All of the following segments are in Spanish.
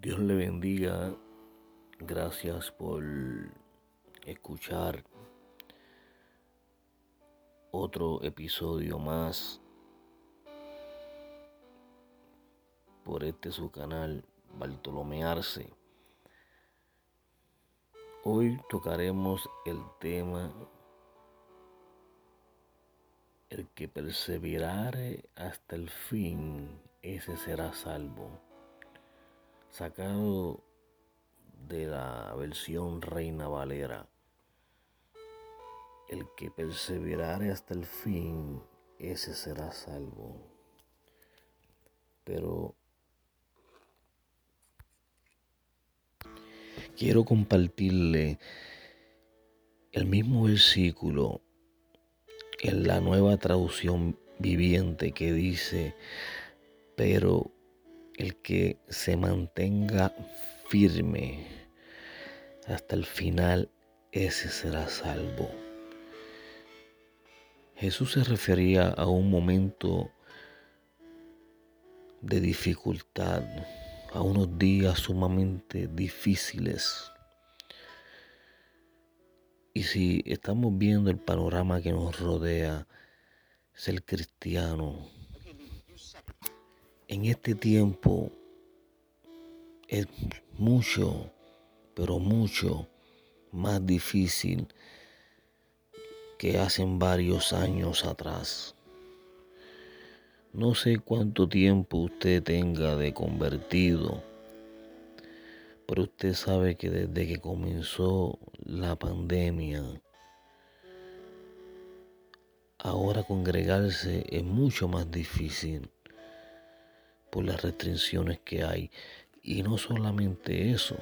Dios le bendiga. Gracias por escuchar otro episodio más por este su canal Bartolomearse. Hoy tocaremos el tema el que perseverare hasta el fin, ese será salvo sacado de la versión Reina Valera. El que perseverare hasta el fin, ese será salvo. Pero quiero compartirle el mismo versículo en la nueva traducción viviente que dice, pero el que se mantenga firme hasta el final, ese será salvo. Jesús se refería a un momento de dificultad, a unos días sumamente difíciles. Y si estamos viendo el panorama que nos rodea, es el cristiano en este tiempo es mucho, pero mucho más difícil que hace varios años atrás. No sé cuánto tiempo usted tenga de convertido, pero usted sabe que desde que comenzó la pandemia, ahora congregarse es mucho más difícil por las restricciones que hay. Y no solamente eso,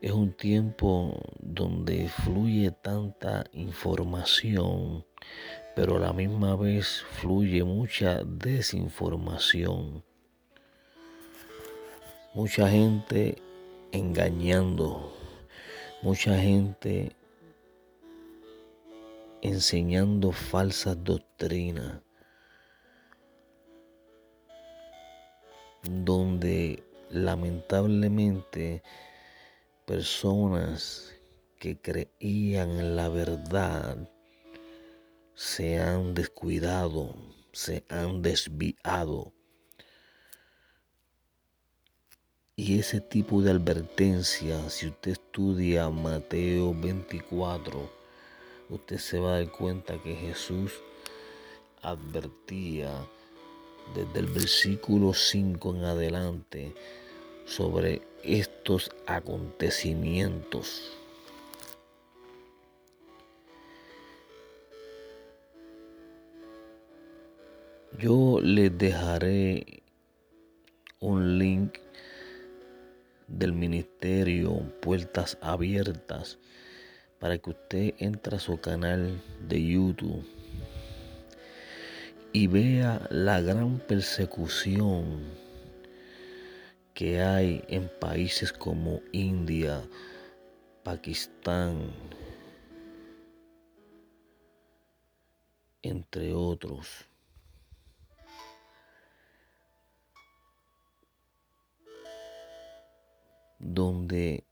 es un tiempo donde fluye tanta información, pero a la misma vez fluye mucha desinformación. Mucha gente engañando, mucha gente enseñando falsas doctrinas donde lamentablemente personas que creían en la verdad se han descuidado, se han desviado. Y ese tipo de advertencia, si usted estudia Mateo 24, usted se va a dar cuenta que Jesús advertía desde el versículo 5 en adelante sobre estos acontecimientos. Yo les dejaré un link del ministerio Puertas Abiertas para que usted entre a su canal de YouTube y vea la gran persecución que hay en países como India, Pakistán, entre otros. donde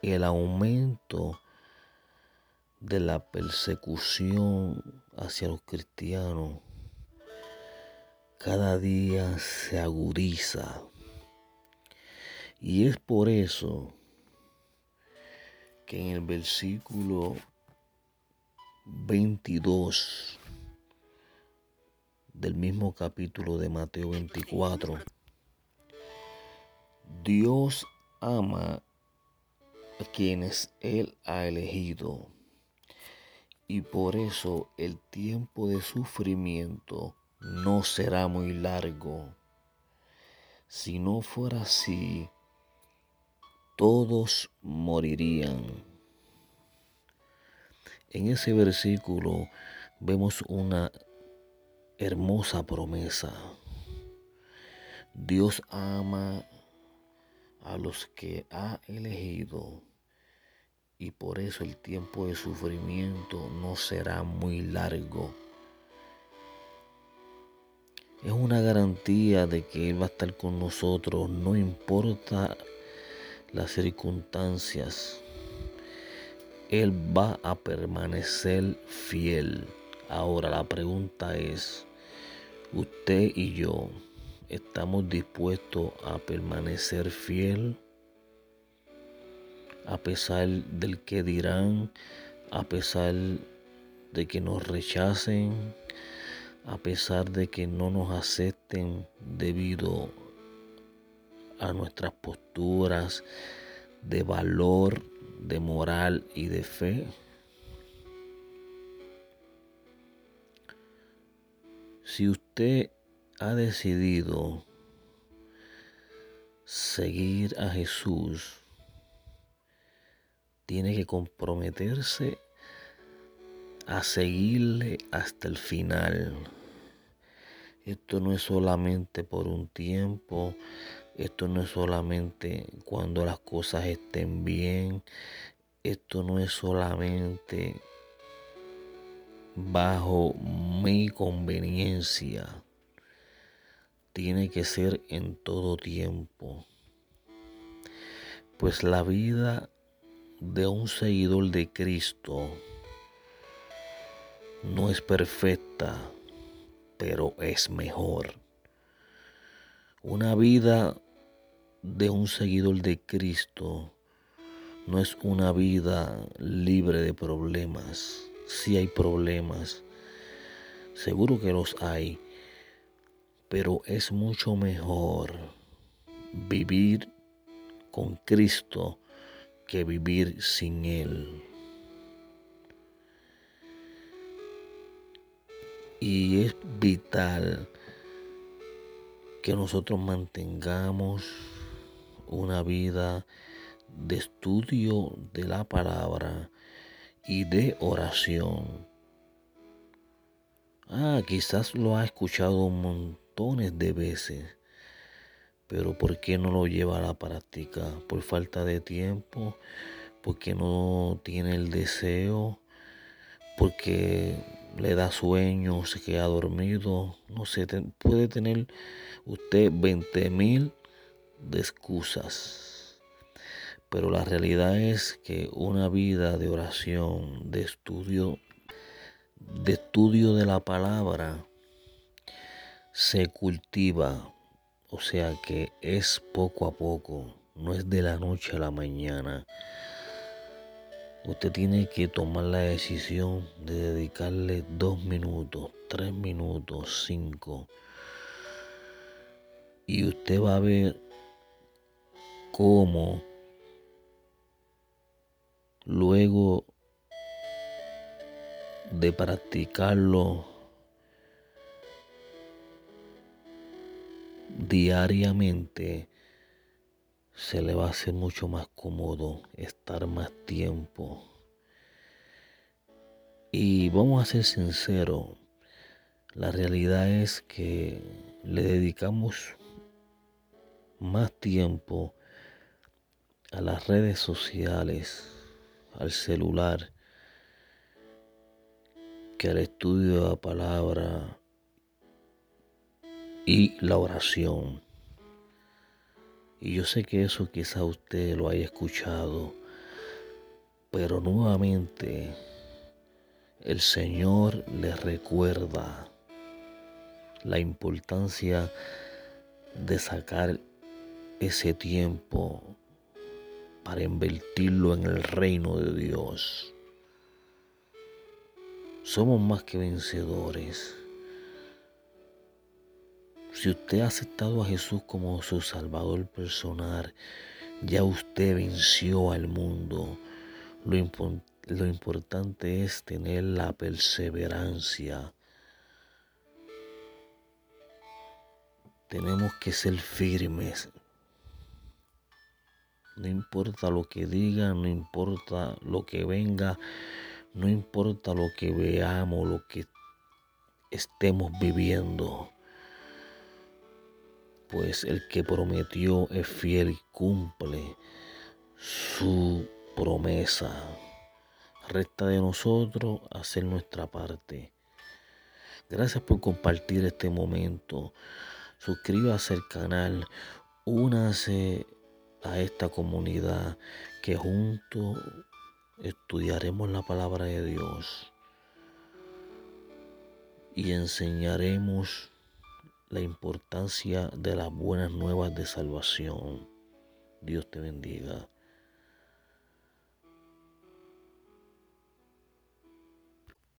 el aumento de la persecución hacia los cristianos cada día se agudiza. Y es por eso que en el versículo 22 del mismo capítulo de Mateo 24, Dios ama a quienes Él ha elegido y por eso el tiempo de sufrimiento no será muy largo. Si no fuera así, todos morirían. En ese versículo vemos una hermosa promesa. Dios ama a los que ha elegido y por eso el tiempo de sufrimiento no será muy largo. es una garantía de que Él va a estar con nosotros, no importa las circunstancias. Él va a permanecer fiel. Ahora la pregunta es, ¿usted y yo estamos dispuestos a permanecer fiel? A pesar del que dirán, a pesar de que nos rechacen, a pesar de que no nos acepten debido a nuestras posturas de valor, de moral y de fe. Si usted ha decidido seguir a Jesús, tiene que comprometerse a seguirle hasta el final. Esto no es solamente por un tiempo, esto no es solamente cuando las cosas estén bien, esto no es solamente bajo mi conveniencia, tiene que ser en todo tiempo. Pues la vida de un seguidor de Cristo no es perfecta, pero es mejor. Una vida de un seguidor de Cristo no es una vida libre de problemas. Si hay problemas, seguro que los hay, pero es mucho mejor vivir con Cristo que vivir sin Él. Y es vital que nosotros mantengamos una vida de estudio de la palabra y de oración. Ah, quizás lo ha escuchado montones de veces, pero ¿por qué no lo lleva a la práctica? ¿Por falta de tiempo? ¿Porque no tiene el deseo? ¿Porque le da sueño, se queda dormido, no sé, puede tener usted 20 mil de excusas. Pero la realidad es que una vida de oración, de estudio, de estudio de la palabra, se cultiva, o sea que es poco a poco, no es de la noche a la mañana. Usted tiene que tomar la decisión de dedicarle dos minutos, tres minutos, cinco. Y usted va a ver cómo luego de practicarlo diariamente, se le va a hacer mucho más cómodo estar más tiempo. Y vamos a ser sinceros, la realidad es que le dedicamos más tiempo a las redes sociales, al celular, que al estudio de la palabra y la oración. Y yo sé que eso quizá usted lo haya escuchado, pero nuevamente el Señor le recuerda la importancia de sacar ese tiempo para invertirlo en el reino de Dios. Somos más que vencedores. Si usted ha aceptado a Jesús como su Salvador personal, ya usted venció al mundo. Lo, lo importante es tener la perseverancia. Tenemos que ser firmes. No importa lo que diga, no importa lo que venga, no importa lo que veamos, lo que estemos viviendo pues el que prometió es fiel y cumple su promesa. Resta de nosotros hacer nuestra parte. Gracias por compartir este momento. Suscríbase al canal. Únase a esta comunidad que juntos estudiaremos la palabra de Dios y enseñaremos la importancia de las buenas nuevas de salvación. Dios te bendiga.